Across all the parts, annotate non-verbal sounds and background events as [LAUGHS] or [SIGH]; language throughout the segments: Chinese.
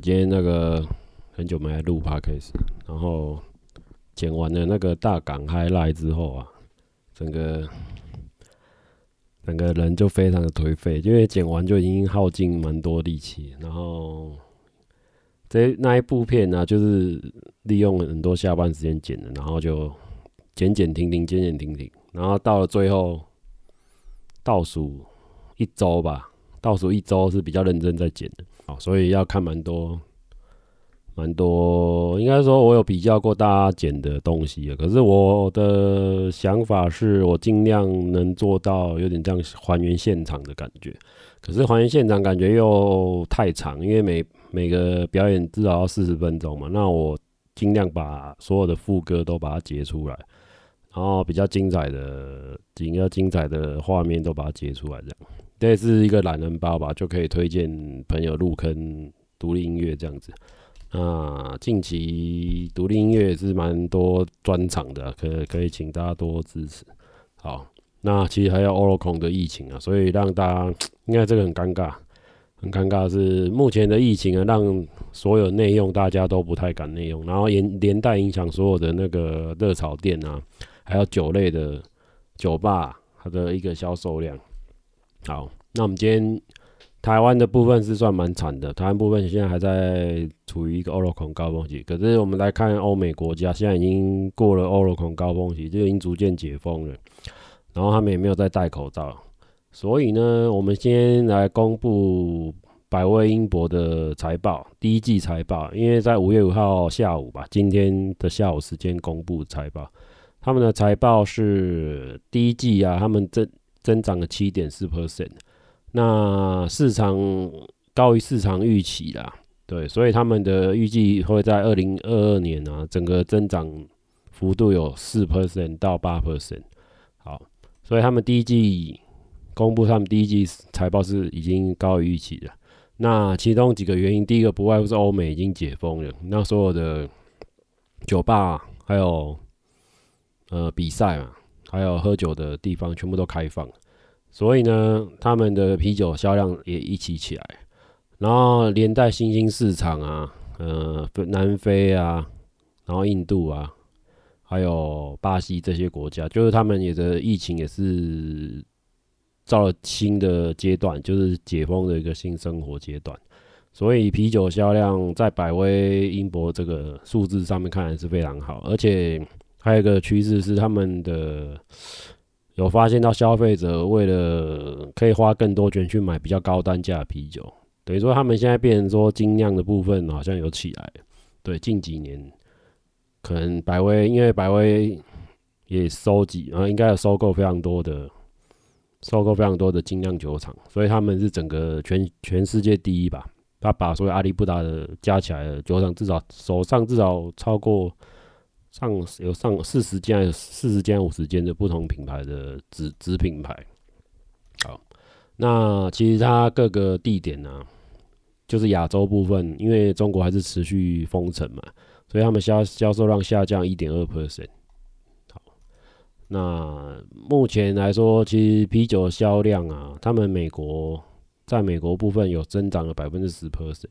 今天那个很久没来录 Podcast，然后剪完了那个大港 highlight 之后啊，整个整个人就非常的颓废，因为剪完就已经耗尽蛮多力气。然后这那一部片呢、就是利用很多下班时间剪的，然后就剪剪停停，剪剪停停，然后到了最后倒数一周吧。倒数一周是比较认真在剪的，所以要看蛮多，蛮多。应该说，我有比较过大家剪的东西，可是我的想法是我尽量能做到有点这样还原现场的感觉。可是还原现场感觉又太长，因为每每个表演至少要四十分钟嘛。那我尽量把所有的副歌都把它截出来，然后比较精彩的、比较精彩的画面都把它截出来，这样。这是一个懒人包吧，就可以推荐朋友入坑独立音乐这样子。那近期独立音乐是蛮多专场的，可可以请大家多支持。好，那其实还有 Oricon 的疫情啊，所以让大家应该这个很尴尬，很尴尬是目前的疫情啊，让所有内用大家都不太敢内用，然后连连带影响所有的那个热炒店啊，还有酒类的酒吧它的一个销售量。好，那我们今天台湾的部分是算蛮惨的，台湾部分现在还在处于一个 Omicron 高峰期。可是我们来看欧美国家，现在已经过了 Omicron 高峰期，就已经逐渐解封了。然后他们也没有再戴口罩，所以呢，我们先来公布百威英博的财报，第一季财报，因为在五月五号下午吧，今天的下午时间公布财报，他们的财报是第一季啊，他们增。增长了七点四 percent，那市场高于市场预期啦，对，所以他们的预计会在二零二二年啊，整个增长幅度有四 percent 到八 percent，好，所以他们第一季公布他们第一季财报是已经高于预期的，那其中几个原因，第一个不外乎是欧美已经解封了，那所有的酒吧还有呃比赛嘛。还有喝酒的地方全部都开放，所以呢，他们的啤酒销量也一起起来，然后连带新兴市场啊，呃，南非啊，然后印度啊，还有巴西这些国家，就是他们也的疫情也是到了新的阶段，就是解封的一个新生活阶段，所以啤酒销量在百威英博这个数字上面看来是非常好，而且。还有一个趋势是，他们的有发现到消费者为了可以花更多钱去买比较高单价的啤酒，等于说他们现在变成说精酿的部分好像有起来。对，近几年可能百威，因为百威也收集，然后应该有收购非常多的收购非常多的精酿酒厂，所以他们是整个全全世界第一吧。他把所有阿里不达的加起来的酒厂，至少手上至少超过。上有上四十间、四十间、五十间的不同品牌的子子品牌。好，那其实它各个地点呢、就是亚洲部分，因为中国还是持续封城嘛，所以他们销销售量下降一点二 percent。好，那目前来说，其实啤酒销量啊，他们美国在美国部分有增长了百分之十 percent。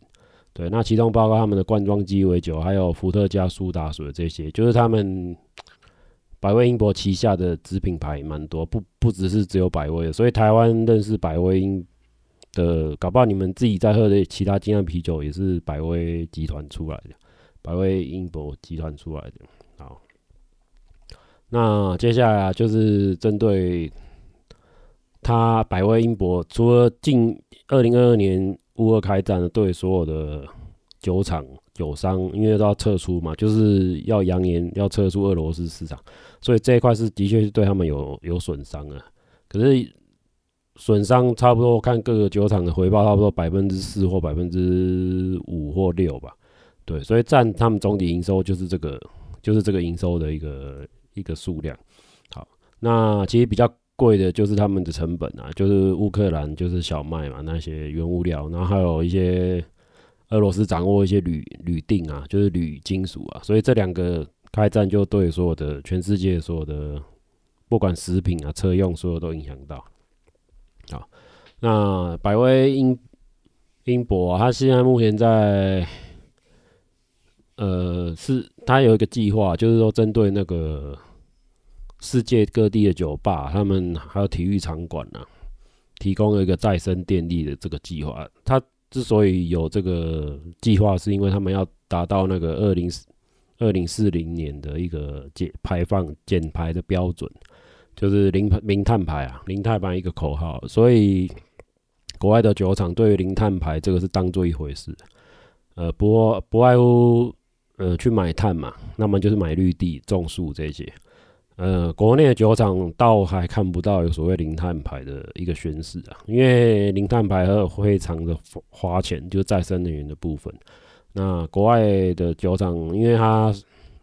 对，那其中包括他们的罐装鸡尾酒，还有伏特加、苏打水这些，就是他们百威英博旗下的子品牌蛮多，不不只是只有百威，所以台湾认识百威英的，搞不好你们自己在喝的其他精酿啤酒也是百威集团出来的，百威英博集团出来的。好，那接下来就是针对他百威英博，除了近二零二二年。乌俄开战，对所有的酒厂、酒商，因为都要撤出嘛，就是要扬言要撤出俄罗斯市场，所以这一块是的确是对他们有有损伤啊。可是损伤差不多，看各个酒厂的回报，差不多百分之四或百分之五或六吧。对，所以占他们总体营收就是这个，就是这个营收的一个一个数量。好，那其实比较。贵的就是他们的成本啊，就是乌克兰就是小麦嘛，那些原物料，然后还有一些俄罗斯掌握一些铝铝锭啊，就是铝金属啊，所以这两个开战就对所有的全世界所有的不管食品啊、车用，所有都影响到。好，那百威英英博啊，他现在目前在，呃，是他有一个计划，就是说针对那个世界各地的酒吧，他们还有体育场馆啊，提供了一个再生电力的这个计划。他之所以有这个计划，是因为他们要达到那个二零二零四零年的一个减排放减排的标准，就是零零碳排啊，零碳排一个口号，所以。国外的酒厂对于零碳排这个是当做一回事，呃，不不外乎呃去买碳嘛，那么就是买绿地种树这些，呃，国内的酒厂倒还看不到有所谓零碳排的一个宣示啊，因为零碳排和非常的花钱，就是再生能源的部分。那国外的酒厂，因为它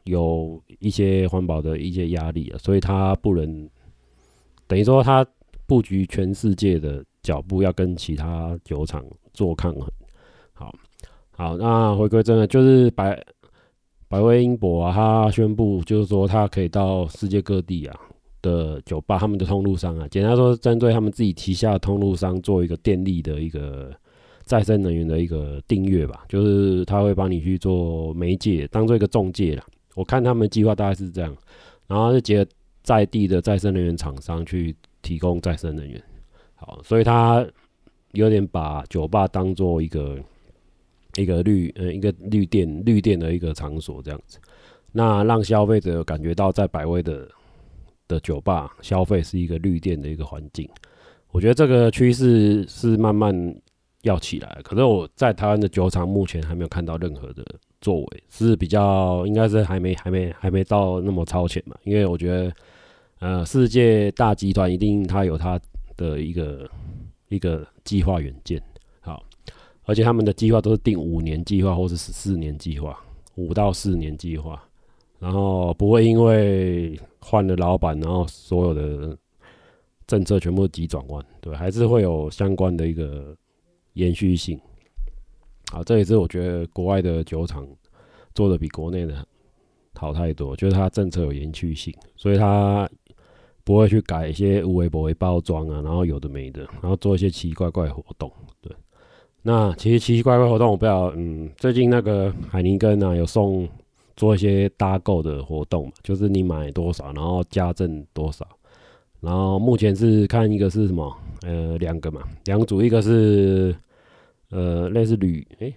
有一些环保的一些压力啊，所以它不能等于说它布局全世界的。脚步要跟其他酒厂做抗衡，好，好，那回归真的就是白百威英博啊，他宣布就是说他可以到世界各地啊的酒吧，他们的通路商啊，简单说，针对他们自己旗下通路商做一个电力的一个再生能源的一个订阅吧，就是他会帮你去做媒介，当做一个中介啦。我看他们计划大概是这样，然后就结合在地的再生能源厂商去提供再生能源。好，所以他有点把酒吧当做一个一个绿呃一个绿电绿电的一个场所这样子，那让消费者感觉到在百威的的酒吧消费是一个绿电的一个环境。我觉得这个趋势是慢慢要起来，可是我在台湾的酒厂目前还没有看到任何的作为，是比较应该是还没还没还没到那么超前嘛，因为我觉得呃世界大集团一定它有它。的一个一个计划远见，而且他们的计划都是定五年计划或者是四年计划，五到四年计划，然后不会因为换了老板，然后所有的政策全部急转弯，对，还是会有相关的一个延续性。好，这也是我觉得国外的酒厂做的比国内的好太多，就是它政策有延续性，所以它。不会去改一些无微博为包装啊，然后有的没的，然后做一些奇奇怪怪活动。对，那其实奇奇怪怪活动，我不知道，嗯，最近那个海宁根啊有送做一些搭购的活动嘛，就是你买多少，然后加赠多少。然后目前是看一个是什么，呃，两个嘛，两组，一个是呃类似铝，诶，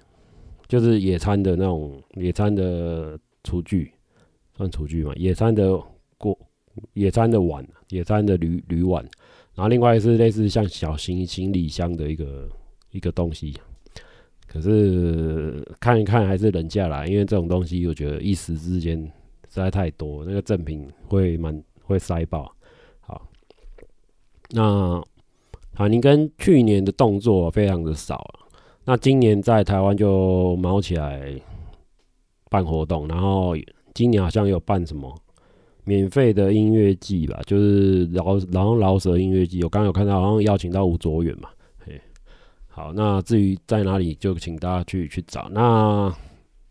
就是野餐的那种野餐的厨具，算厨具嘛，野餐的锅。野餐的碗，野餐的铝铝碗，然后另外是类似像小型行李箱的一个一个东西，可是看一看还是忍下来，因为这种东西我觉得一时之间实在太多，那个赠品会蛮会塞爆。好，那海尼根去年的动作非常的少啊，那今年在台湾就卯起来办活动，然后今年好像有办什么。免费的音乐季吧，就是饶然后饶舌音乐季，我刚刚有看到，好像邀请到吴卓远嘛。好，那至于在哪里，就请大家去去找。那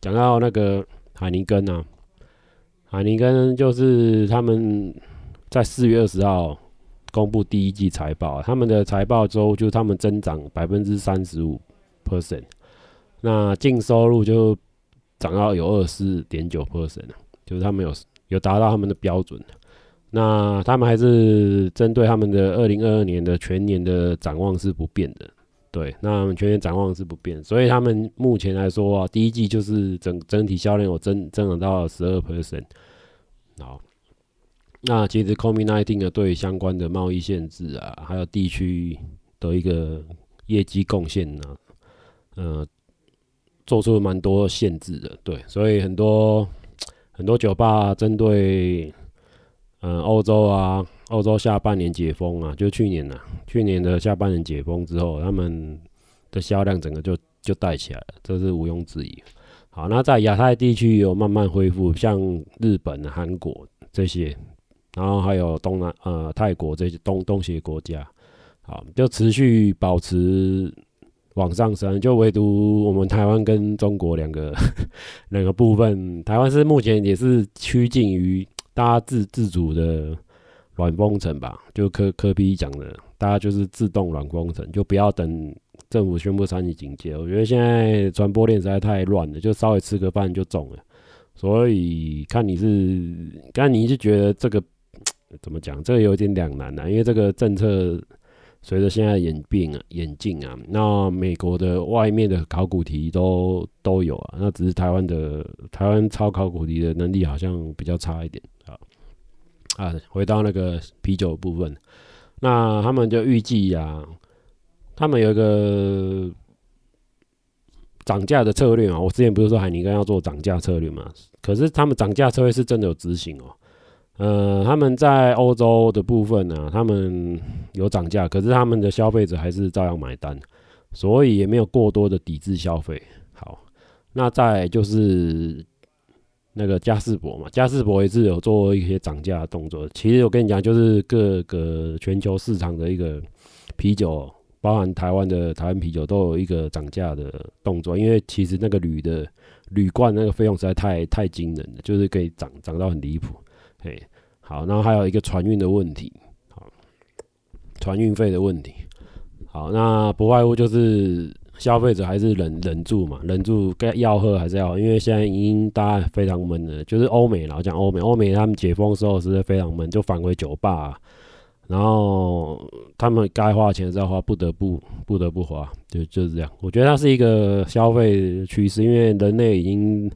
讲到那个海尼根啊，海尼根就是他们在四月二十号公布第一季财报，他们的财报周就他们增长百分之三十五 percent，那净收入就涨到有二十四点九 percent，就是他们有。有达到他们的标准，那他们还是针对他们的二零二二年的全年的展望是不变的，对，那全年展望是不变，所以他们目前来说啊，第一季就是整整体销量有增增长到十二 percent，好，那其实 COVID-19 的对相关的贸易限制啊，还有地区的一个业绩贡献呢，呃，做出了蛮多限制的，对，所以很多。很多酒吧针对，嗯，欧洲啊，欧洲下半年解封啊，就去年呐、啊，去年的下半年解封之后，他们的销量整个就就带起来了，这是毋庸置疑。好，那在亚太地区有慢慢恢复，像日本、韩国这些，然后还有东南呃泰国这些东东协国家，好，就持续保持。往上升，就唯独我们台湾跟中国两个 [LAUGHS] 两个部分，台湾是目前也是趋近于大家自自主的软封城吧，就科科比讲的，大家就是自动软封城，就不要等政府宣布三级警戒。我觉得现在传播链实在太乱了，就稍微吃个饭就中了。所以看你是，看你是觉得这个 [TSK] 怎么讲，这个有点两难啊，因为这个政策。随着现在演变啊，演进啊，那美国的外面的考古题都都有啊，那只是台湾的台湾抄考古题的能力好像比较差一点啊。回到那个啤酒部分，那他们就预计呀，他们有一个涨价的策略嘛。我之前不是说海尼根要做涨价策略嘛？可是他们涨价策略是真的有执行哦。呃，他们在欧洲的部分呢、他们有涨价，可是他们的消费者还是照样买单，所以也没有过多的抵制消费。好，那再就是那个嘉士伯嘛，嘉士伯也是有做一些涨价的动作。其实我跟你讲，就是各个全球市场的一个啤酒，包含台湾的台湾啤酒，都有一个涨价的动作。因为其实那个铝的铝罐那个费用实在太太惊人了，就是可以涨涨到很离谱。嘿，好，然后还有一个船运的问题，好，船运费的问题，好，那不外乎就是消费者还是忍忍住嘛，忍住该要喝还是要，因为现在已经大家非常闷了，就是欧美老讲欧美，欧美他们解封的时候是非常闷，就返回酒吧，然后他们该花钱是要花，不得不不得不花，就就是这样。我觉得它是一个消费趋势，因为人类已经。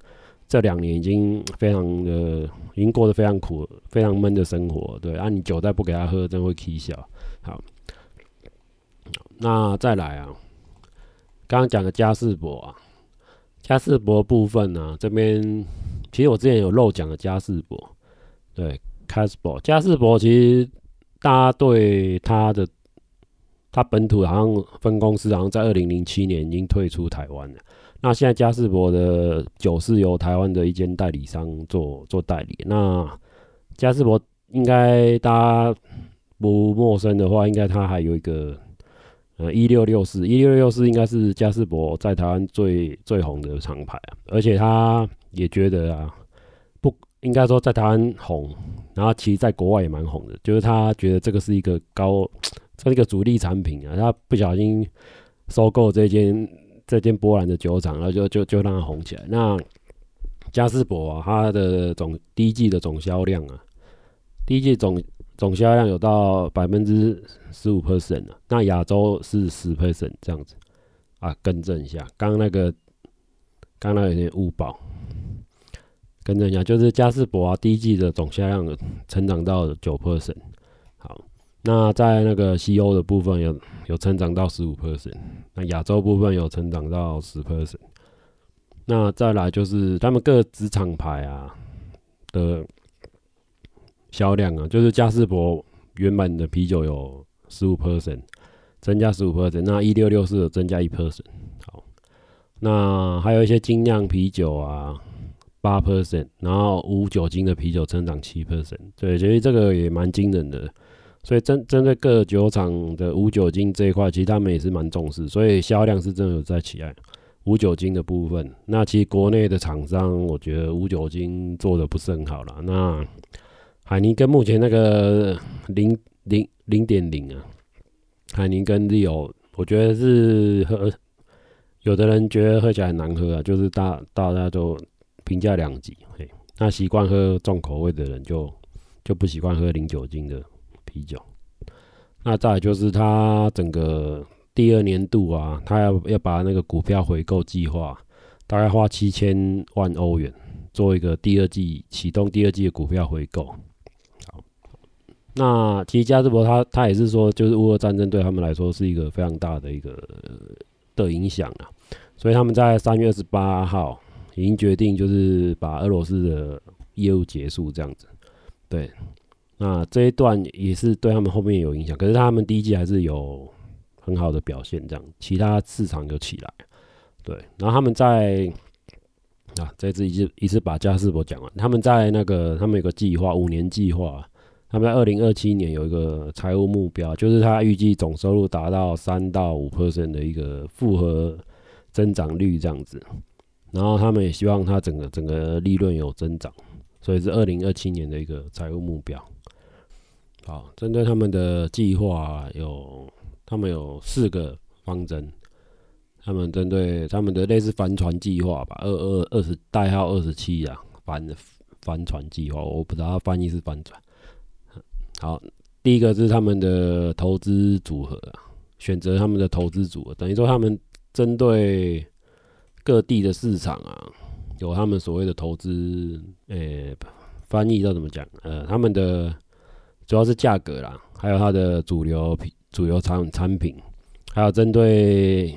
这两年已经非常的，已经过得非常苦、非常闷的生活。对，啊，你酒再不给他喝，真会起笑。好，那再来啊，刚刚讲的嘉士伯啊，嘉士伯部分呢、啊，这边其实我之前有漏讲的嘉士伯，对，嘉士伯，嘉士伯其实大家对他的，他本土好像分公司好像在二零零七年已经退出台湾了。那现在嘉士伯的酒是由台湾的一间代理商做做代理。那嘉士伯应该大家不陌生的话，应该它还有一个呃一六六四，一六六四应该是嘉士伯在台湾最最红的厂牌啊。而且他也觉得啊，不应该说在台湾红，然后其实在国外也蛮红的，就是他觉得这个是一个高，这是一个主力产品啊。他不小心收购这间。这间波兰的酒厂，然后就就就让它红起来。那嘉士伯啊，它的总第一季的总销量啊，第一季总总销量有到百分之十五 percent 啊。那亚洲是十 percent 这样子啊，更正一下，刚那个刚那有点误报，更正一下，就是嘉士伯啊，第一季的总销量成长到九 percent。好。那在那个西欧的部分有有成长到十五 percent，那亚洲部分有成长到十 percent。那再来就是他们各子厂牌啊的销量啊，就是嘉士伯原本的啤酒有十五 percent，增加十五 percent，那一六六四增加一 percent。好，那还有一些精酿啤酒啊，八 percent，然后无酒精的啤酒成长七 percent。对，所以这个也蛮惊人的。所以针针对各酒厂的无酒精这一块，其实他们也是蛮重视，所以销量是真的有在起来。无酒精的部分，那其实国内的厂商，我觉得无酒精做的不是很好了。那海尼根目前那个零零零点零啊，海尼根 Zero，我觉得是喝，有的人觉得喝起来很难喝啊，就是大大家都评价两极。嘿，那习惯喝重口味的人就就不习惯喝零酒精的。啤酒，那再来就是他整个第二年度啊，他要要把那个股票回购计划，大概花七千万欧元做一个第二季启动第二季的股票回购。那其实嘉士伯他他也是说，就是乌俄战争对他们来说是一个非常大的一个的影响啊，所以他们在三月二十八号已经决定，就是把俄罗斯的业务结束这样子，对。那这一段也是对他们后面有影响，可是他们第一季还是有很好的表现，这样其他市场就起来，对。然后他们在啊，这次一次一次把嘉士伯讲完，他们在那个他们有个计划，五年计划，他们在二零二七年有一个财务目标，就是他预计总收入达到三到五 percent 的一个复合增长率这样子，然后他们也希望他整个整个利润有增长，所以是二零二七年的一个财务目标。好，针对他们的计划有，他们有四个方针。他们针对他们的类似帆船计划吧，二二二十代号二十七啊，帆帆船计划，我不知道它翻译是帆船。好，第一个是他们的投资组合啊，选择他们的投资组合，等于说他们针对各地的市场啊，有他们所谓的投资，呃、翻译要怎么讲？呃，他们的主要是价格啦，还有它的主流品、主流产产品，还有针对。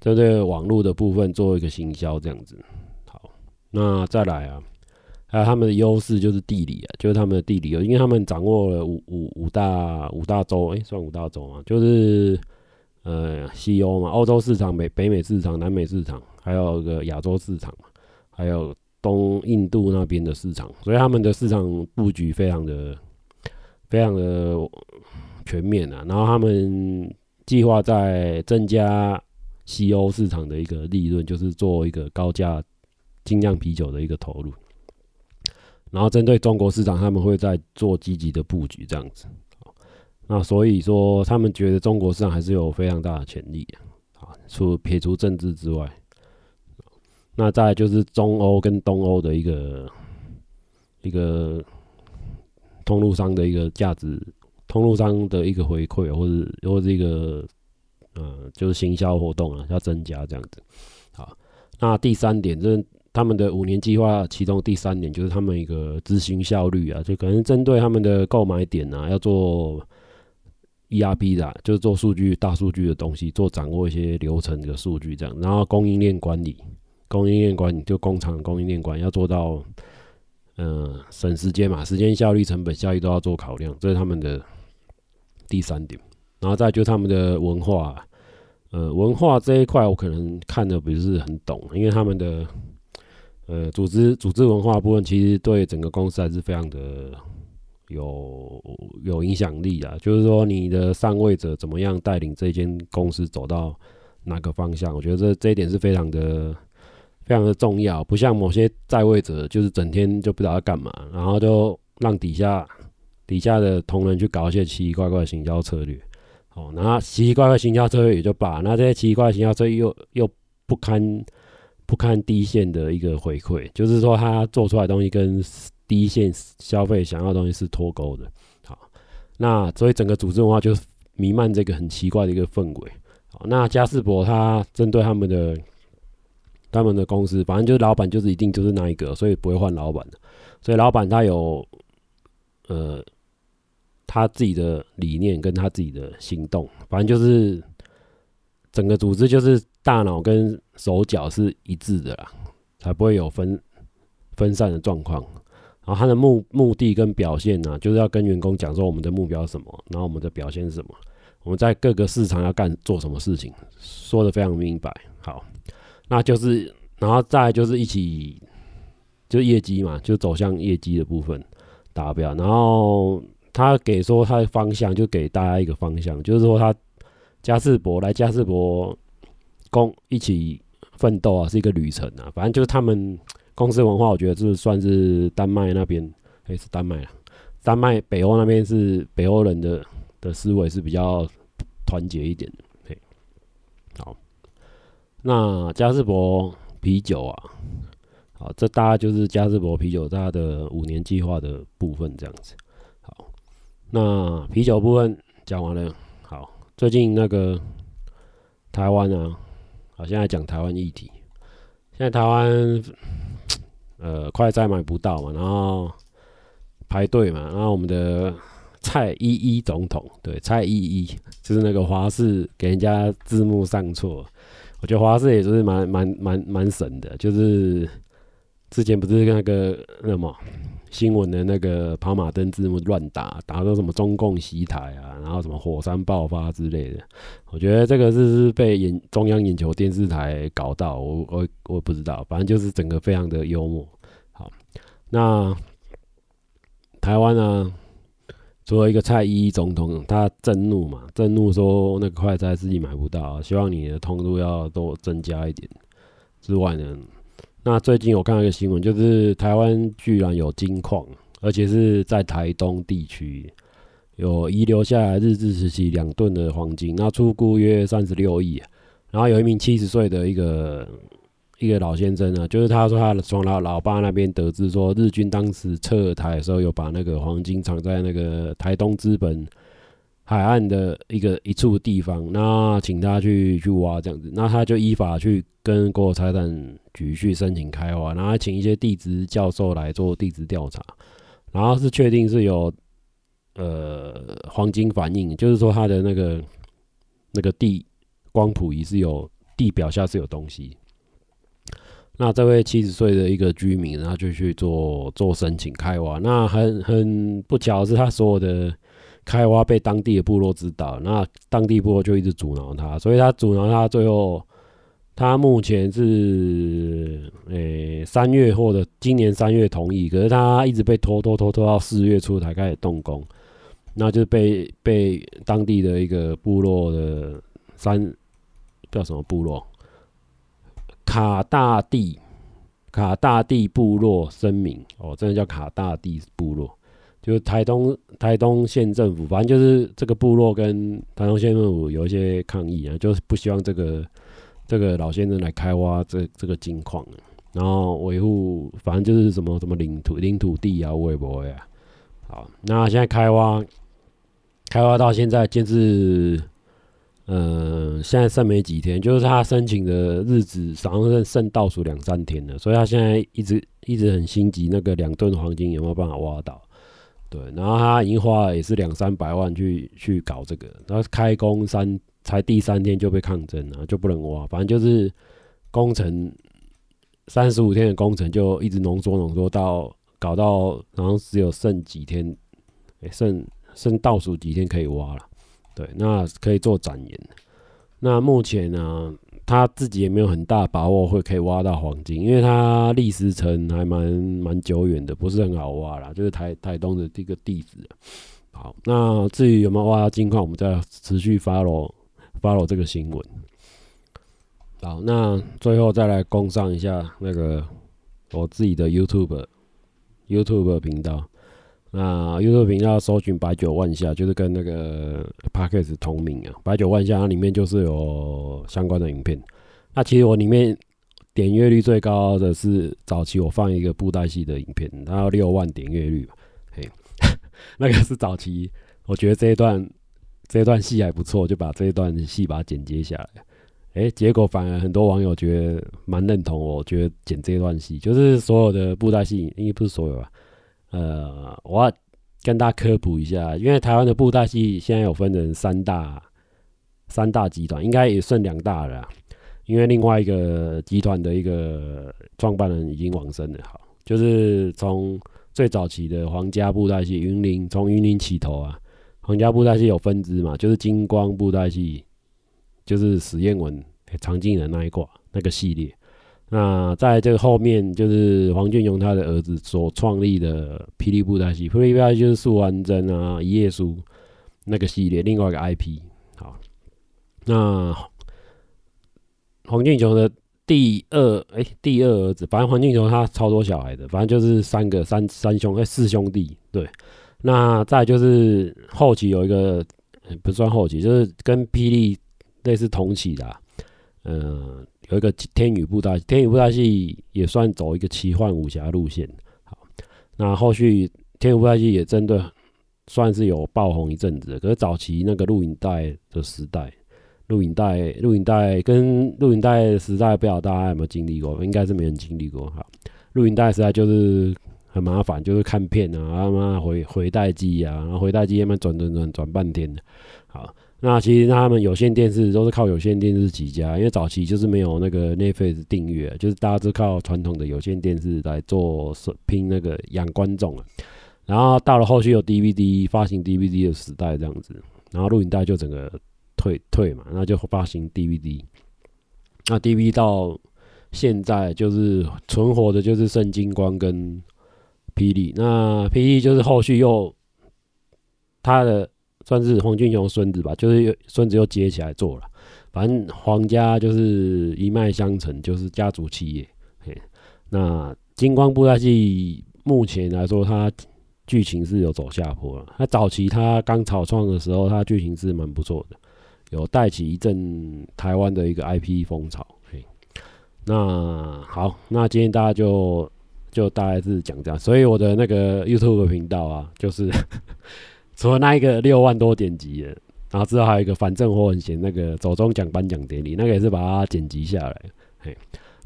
针对网络的部分做一个行销，这样子。好，那再来啊，还有他们的优势就是地理啊，就是他们的地理，因为他们掌握了五五五大五大洲，诶、欸，算五大洲啊，就是呃西欧嘛，欧洲市场、北北美市场、南美市场，还有个亚洲市场，还有东印度那边的市场，所以他们的市场布局非常的非常的全面啊。然后他们计划在增加。西欧市场的一个利润，就是做一个高价精酿啤酒的一个投入，然后针对中国市场，他们会在做积极的布局，这样子。那所以说，他们觉得中国市场还是有非常大的潜力啊，除撇除政治之外，那再就是中欧跟东欧的一个一个通路商的一个价值，通路商的一个回馈，或者或者一个。嗯，就是行销活动啊，要增加这样子。好，那第三点就是他们的五年计划，其中第三点就是他们一个执行效率啊，就可能针对他们的购买点啊，要做 ERP 的，就是做数据、大数据的东西，做掌握一些流程的数据这样。然后供应链管理，供应链管理就工厂供应链管理要做到，嗯，省时间嘛，时间效率、成本效益都要做考量，这是他们的第三点。然后再就是他们的文化啊。呃，文化这一块我可能看的不是很懂，因为他们的呃组织组织文化部分其实对整个公司还是非常的有有影响力啊。就是说，你的上位者怎么样带领这间公司走到哪个方向？我觉得这这一点是非常的非常的重要。不像某些在位者，就是整天就不知道要干嘛，然后就让底下底下的同仁去搞一些奇奇怪怪的行销策略。哦，那奇奇怪怪行销策略也就罢，那这些奇奇怪怪行销策略又又不堪不看第一线的一个回馈，就是说他做出来东西跟第一线消费想要的东西是脱钩的。好，那所以整个组织文化就弥漫这个很奇怪的一个氛围。好，那嘉士伯他针对他们的他们的公司，反正就是老板就是一定就是那一个，所以不会换老板的。所以老板他有呃。他自己的理念跟他自己的行动，反正就是整个组织就是大脑跟手脚是一致的啦，才不会有分分散的状况。然后他的目目的跟表现呢、就是要跟员工讲说我们的目标是什么，然后我们的表现是什么，我们在各个市场要干做什么事情，说的非常明白。好，那就是然后再就是一起就业绩嘛，就走向业绩的部分达标，然后。他给说他的方向，就给大家一个方向，就是说他嘉士伯来嘉士伯共一起奋斗啊，是一个旅程啊。反正就是他们公司文化，我觉得就是算是丹麦那边，还是丹麦啊，丹麦北欧那边是北欧人的的思维是比较团结一点的。嘿，好，那嘉士伯啤酒啊，好，这大概就是嘉士伯啤酒它的五年计划的部分这样子。好那啤酒部分讲完了，好，最近那个台湾啊，好，现在讲台湾议题。现在台湾呃快筛买不到嘛，然后排队嘛，然后我们的蔡依依总统，对，蔡依依就是那个华视给人家字幕上错，我觉得华视也是蛮蛮蛮蛮神的，就是之前不是那个那什么。新闻的那个跑马灯字幕乱打，打到什么中共袭台啊，然后什么火山爆发之类的。我觉得这个是是被眼中央眼球电视台搞到，我我我不知道，反正就是整个非常的幽默。好，那台湾呢，除了一个蔡依依总统，他震怒嘛，震怒说那个快餐自己买不到，希望你的通路要多增加一点。之外呢？那最近我看到一个新闻，就是台湾居然有金矿，而且是在台东地区。有遗留下来日治时期两吨的黄金，那出估约三十六亿。然后有一名七十岁的一个一个老先生呢，就是他说他从他老爸那边得知说，日军当时撤台的时候有把那个黄金藏在那个台东资本海岸的一个一处地方，那请他去去挖这样子，那他就依法去跟国有财产局去申请开挖，然后请一些地质教授来做地质调查，然后是确定是有。呃，黄金反应就是说，它的那个那个地光谱仪是有地表下是有东西。那这位七十岁的一个居民，然后就去做做申请开挖。那很很不巧是，他所有的开挖被当地的部落知道，那当地部落就一直阻挠他，所以他阻挠他，最后他目前是诶三月或者今年三月同意，可是他一直被拖拖拖拖到四月初才开始动工。那就被被当地的一个部落的三叫什么部落，卡大地卡大地部落声明哦，真的叫卡大地部落，就台东台东县政府，反正就是这个部落跟台东县政府有一些抗议啊，就是不希望这个这个老先生来开挖这这个金矿，然后维护，反正就是什么什么领土领土地啊，会不会啊？好，那现在开挖。开挖到现在，就是，呃，现在剩没几天，就是他申请的日子，好像剩倒数两三天了，所以他现在一直一直很心急，那个两吨黄金有没有办法挖到？对，然后他已经花了也是两三百万去去搞这个，然后开工三才第三天就被抗争了，就不能挖，反正就是工程三十五天的工程就一直浓缩浓缩到搞到，然后只有剩几天，剩。剩倒数几天可以挖了，对，那可以做展延。那目前呢、他自己也没有很大把握会可以挖到黄金，因为他历史层还蛮蛮久远的，不是很好挖啦，就是台台东的这个地址。好，那至于有没有挖到金矿，我们再持续 follow follow 这个新闻。好，那最后再来攻上一下那个我自己的 YouTube YouTube 频道。那 YouTube 频道搜寻百九万下，就是跟那个 Podcast 同名啊。百九万下，它里面就是有相关的影片。那其实我里面点阅率最高的是早期我放一个布袋戏的影片，它有六万点阅率。嘿，[LAUGHS] 那个是早期，我觉得这一段这一段戏还不错，就把这一段戏把它剪接下来。诶，结果反而很多网友觉得蛮认同我，觉得剪这段戏就是所有的布袋戏，应该不是所有啊。呃，我要跟大家科普一下，因为台湾的布袋戏现在有分成三大三大集团，应该也剩两大了。因为另外一个集团的一个创办人已经往生了。好，就是从最早期的皇家布袋戏云林，从云林起头啊，皇家布袋戏有分支嘛，就是金光布袋戏，就是史艳文、常进人那一挂那个系列。那在这个后面，就是黄俊雄他的儿子所创立的霹雳布袋戏，霹雳布袋戏就是素还真啊、一页书那个系列，另外一个 IP。好，那黄俊雄的第二哎、第二儿子，反正黄俊雄他超多小孩的，反正就是三个三三兄哎、四兄弟。对，那再就是后期有一个、不算后期，就是跟霹雳类似同期的、嗯、有一个天宇布袋，天宇布袋戏也算走一个奇幻武侠路线。好，那后续天宇布袋戏也真的算是有爆红一阵子。可是早期那个录影带的时代，录影带录影带跟录影带时代，不知道大家有没有经历过？应该是没人经历过。哈，录影带时代就是很麻烦，就是看片啊，他妈回回带机啊，然后回带机慢慢转转转转半天。好。那其实他们有线电视都是靠有线电视起家，因为早期就是没有那个 Netflix 订阅，就是大家都靠传统的有线电视来做拼那个养观众啊。然后到了后续有 DVD 发行 DVD 的时代这样子，然后录影带就整个退退嘛，那就发行 DVD。那 DVD 到现在就是存活的就是圣金光跟霹雳，那霹雳就是后续又它的。算是黄俊雄孙子吧，就是孙子又接起来做了。反正黄家就是一脉相承，就是家族企业。嘿，那金光布袋戏目前来说，它剧情是有走下坡了。它早期它刚草创的时候，它剧情是蛮不错的，有带起一阵台湾的一个 IP 风潮。嘿，那好，那今天大家就就大概是讲这样，所以我的那个 YouTube 频道啊，就是除了那一个六万多点击的，然后之后还有一个反正我很闲那个走中奖颁奖典礼，那个也是把它剪辑下来。嘿，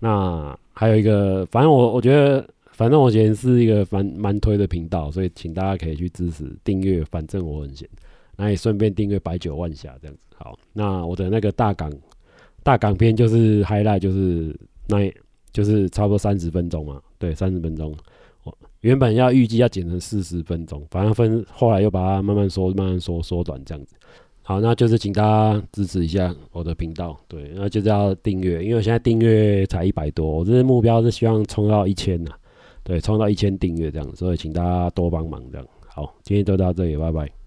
那还有一个，反正我我觉得。反正我觉得是一个蛮蛮推的频道，所以请大家可以去支持订阅。反正我很闲，那也顺便订阅百九万侠这样子。好，那我的那个大港大港片就是 highlight，就是那，就是差不多三十分钟嘛。对，三十分钟。原本要预计要剪成四十分钟，反正分后来又把它慢慢缩，慢慢缩缩短这样子。好，那就是请大家支持一下我的频道。对，那就是要订阅，因为我现在订阅才一百多，我这目标是希望冲到一千呐。对，冲到一千订阅这样，所以请大家多帮忙这样。好，今天就到这里，拜拜。